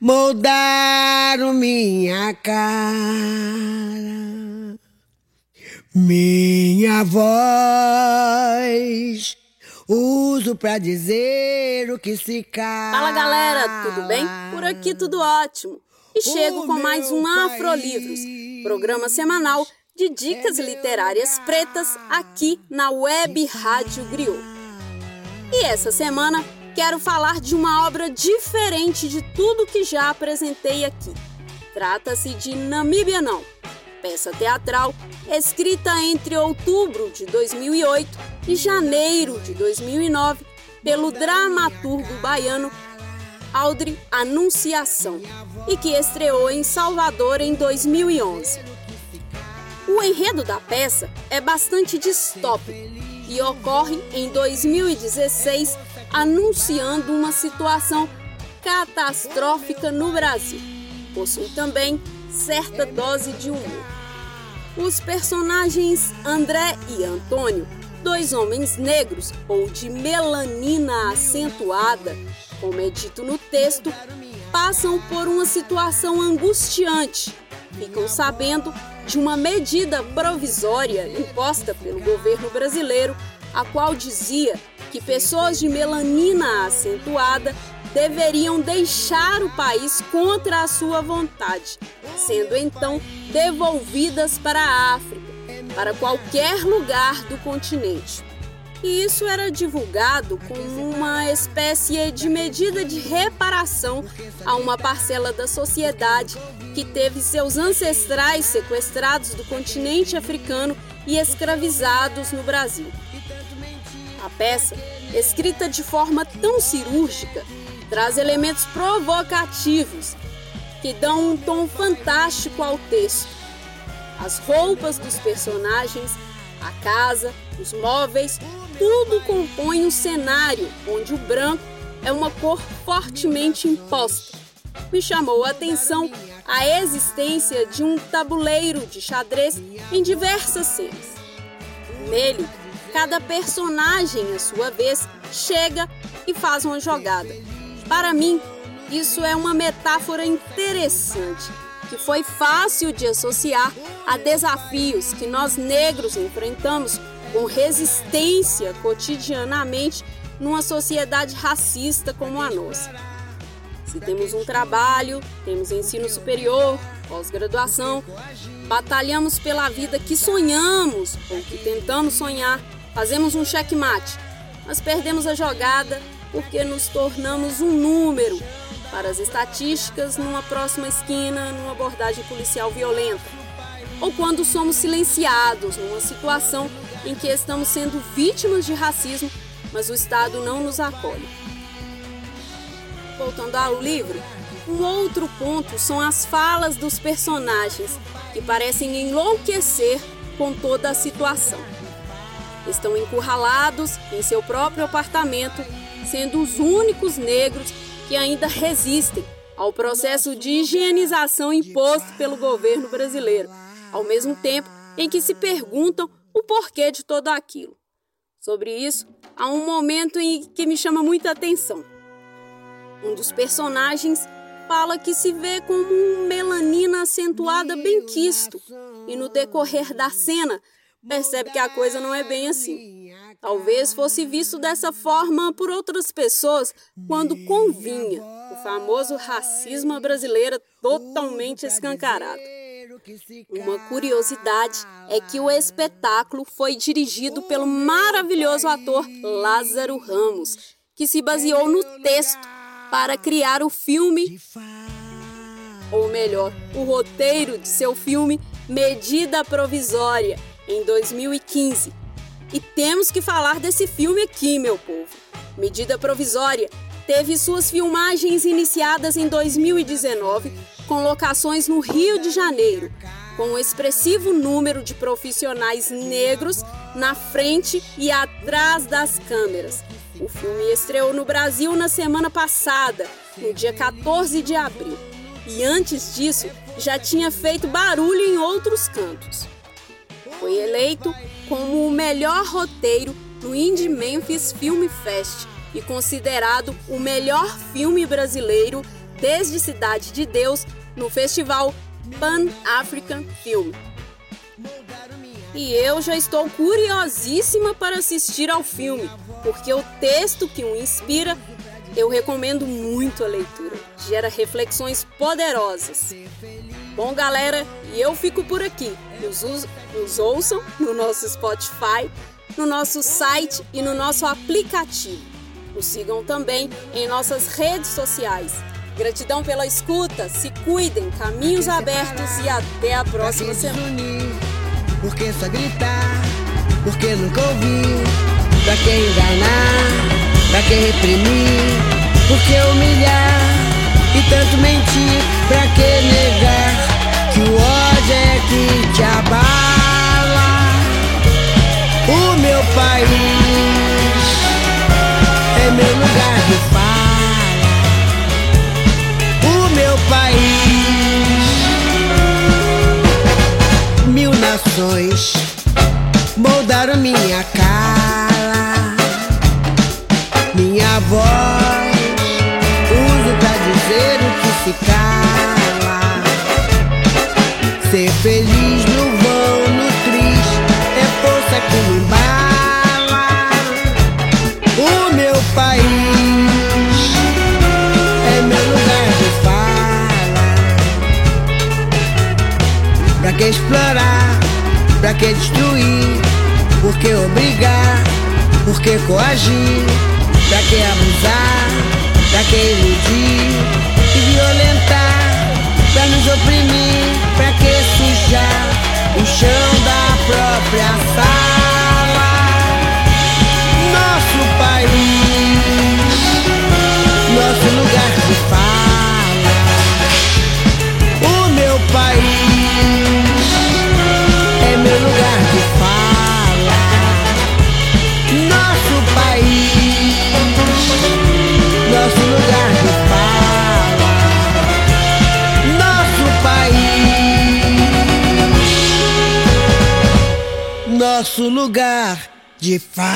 moldaram minha cara. Minha voz uso pra dizer o que se quer. Fala galera, tudo bem? Por aqui tudo ótimo. E chego com mais um Afrolivros, programa semanal de dicas literárias pretas aqui na Web Rádio Griot. E essa semana quero falar de uma obra diferente de tudo que já apresentei aqui. Trata-se de Namíbia Não, peça teatral escrita entre outubro de 2008 e janeiro de 2009 pelo dramaturgo baiano Aldri Anunciação e que estreou em Salvador em 2011. O enredo da peça é bastante distópico e ocorre em 2016, anunciando uma situação catastrófica no Brasil. Possui também certa dose de humor. Os personagens André e Antônio, dois homens negros ou de melanina acentuada, como é dito no texto, passam por uma situação angustiante. Ficam sabendo de uma medida provisória imposta pelo governo brasileiro, a qual dizia que pessoas de melanina acentuada deveriam deixar o país contra a sua vontade, sendo então devolvidas para a África, para qualquer lugar do continente. E isso era divulgado como uma espécie de medida de reparação a uma parcela da sociedade que teve seus ancestrais sequestrados do continente africano e escravizados no Brasil. A peça, escrita de forma tão cirúrgica, traz elementos provocativos que dão um tom fantástico ao texto. As roupas dos personagens, a casa, os móveis, tudo compõe um cenário onde o branco é uma cor fortemente imposta. Me chamou a atenção a existência de um tabuleiro de xadrez em diversas cenas. Nele, cada personagem, à sua vez, chega e faz uma jogada para mim, isso é uma metáfora interessante que foi fácil de associar a desafios que nós negros enfrentamos com resistência cotidianamente numa sociedade racista como a nossa. Se temos um trabalho, temos ensino superior, pós-graduação, batalhamos pela vida que sonhamos ou que tentamos sonhar, fazemos um checkmate, mas perdemos a jogada porque nos tornamos um número para as estatísticas numa próxima esquina, numa abordagem policial violenta. Ou quando somos silenciados numa situação em que estamos sendo vítimas de racismo, mas o Estado não nos acolhe. Voltando ao livro, um outro ponto são as falas dos personagens, que parecem enlouquecer com toda a situação. Estão encurralados em seu próprio apartamento sendo os únicos negros que ainda resistem ao processo de higienização imposto pelo governo brasileiro, ao mesmo tempo em que se perguntam o porquê de tudo aquilo. Sobre isso, há um momento em que me chama muita atenção. Um dos personagens fala que se vê como um melanina acentuada bem quisto, e no decorrer da cena percebe que a coisa não é bem assim. Talvez fosse visto dessa forma por outras pessoas quando convinha o famoso racismo brasileiro totalmente escancarado. Uma curiosidade é que o espetáculo foi dirigido pelo maravilhoso ator Lázaro Ramos, que se baseou no texto para criar o filme, ou melhor, o roteiro de seu filme Medida Provisória, em 2015. E temos que falar desse filme aqui, meu povo. Medida Provisória teve suas filmagens iniciadas em 2019 com locações no Rio de Janeiro, com um expressivo número de profissionais negros na frente e atrás das câmeras. O filme estreou no Brasil na semana passada, no dia 14 de abril, e antes disso já tinha feito barulho em outros cantos. Foi eleito como o melhor roteiro no Indie Memphis Film Fest e considerado o melhor filme brasileiro desde Cidade de Deus no festival Pan African Film. E eu já estou curiosíssima para assistir ao filme, porque o texto que o inspira eu recomendo muito a leitura. Gera reflexões poderosas. Bom, galera, e eu fico por aqui. Nos, nos ouçam no nosso Spotify, no nosso site e no nosso aplicativo. Nos sigam também em nossas redes sociais. Gratidão pela escuta, se cuidem, caminhos abertos e até a próxima semana. Por que só gritar? Por que nunca ouvir? Pra quem enganar? Pra que reprimir? Por que humilhar? E tanto mentir? Pra que negar? Que o ódio é que te abala O meu país. É meu lugar de fala O meu país. Mil nações moldaram minha cara minha voz uso pra dizer o que se cala. Feliz no vão, no tris, é força que me embala. O meu país é meu lugar de fala. Pra que explorar? Pra que destruir? Por que obrigar? Por que coagir? Pra que abusar? Pra que iludir e violentar? Pra nos oprimir? Nosso lugar de fala.